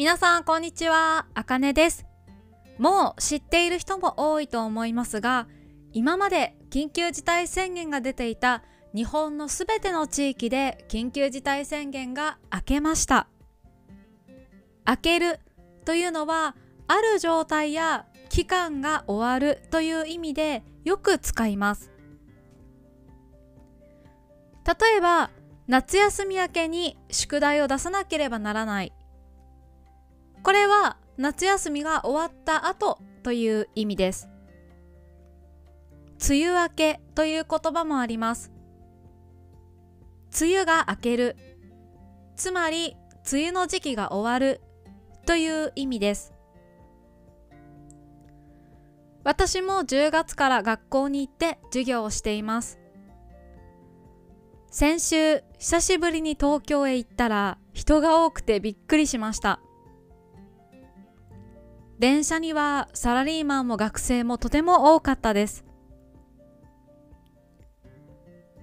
皆さんこんにちは、あかねです。もう知っている人も多いと思いますが、今まで緊急事態宣言が出ていた日本のすべての地域で緊急事態宣言が明けました。明けるというのはある状態や期間が終わるという意味でよく使います。例えば夏休み明けに宿題を出さなければならないこれは夏休みが終わった後という意味です。梅雨明けという言葉もあります。梅雨が明ける。つまり、梅雨の時期が終わるという意味です。私も10月から学校に行って授業をしています。先週、久しぶりに東京へ行ったら人が多くてびっくりしました。電車にはサラリーマンも学生もとても多かったです。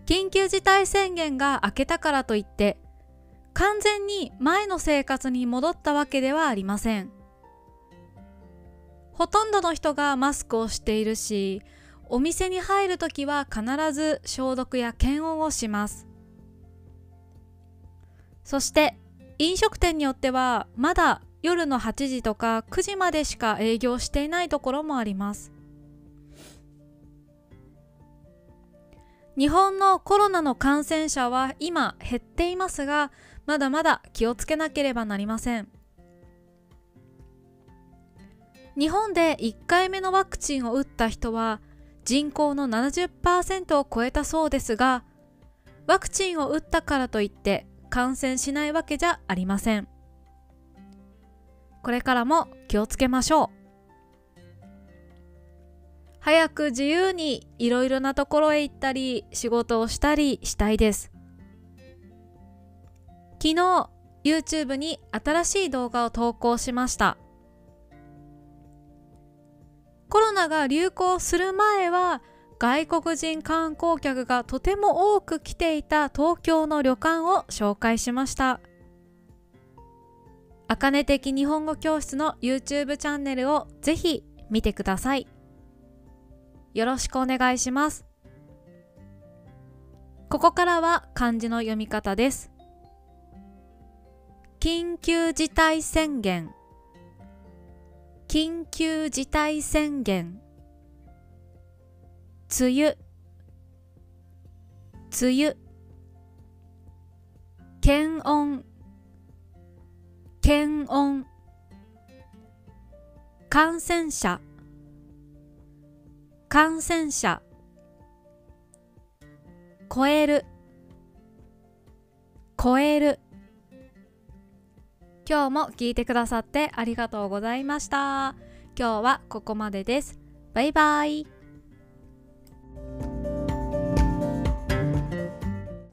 緊急事態宣言が明けたからといって完全に前の生活に戻ったわけではありません。ほとんどの人がマスクをしているし、お店に入るときは必ず消毒や検温をします。そして飲食店によってはまだ夜の8時とか9時までしか営業していないところもあります日本のコロナの感染者は今減っていますがまだまだ気をつけなければなりません日本で1回目のワクチンを打った人は人口の70%を超えたそうですがワクチンを打ったからといって感染しないわけじゃありません。これからも気をつけましょう。早く自由にいろいろなところへ行ったり仕事をしたりしたいです。昨日 YouTube に新しい動画を投稿しました。コロナが流行する前は外国人観光客がとても多く来ていた東京の旅館を紹介しました。あかね的日本語教室の YouTube チャンネルをぜひ見てください。よろしくお願いします。ここからは漢字の読み方です。緊急事態宣言緊急事態宣言梅雨梅雨検温検温。感染者。感染者。超える。超える。今日も聞いてくださってありがとうございました。今日はここまでです。バイバイ。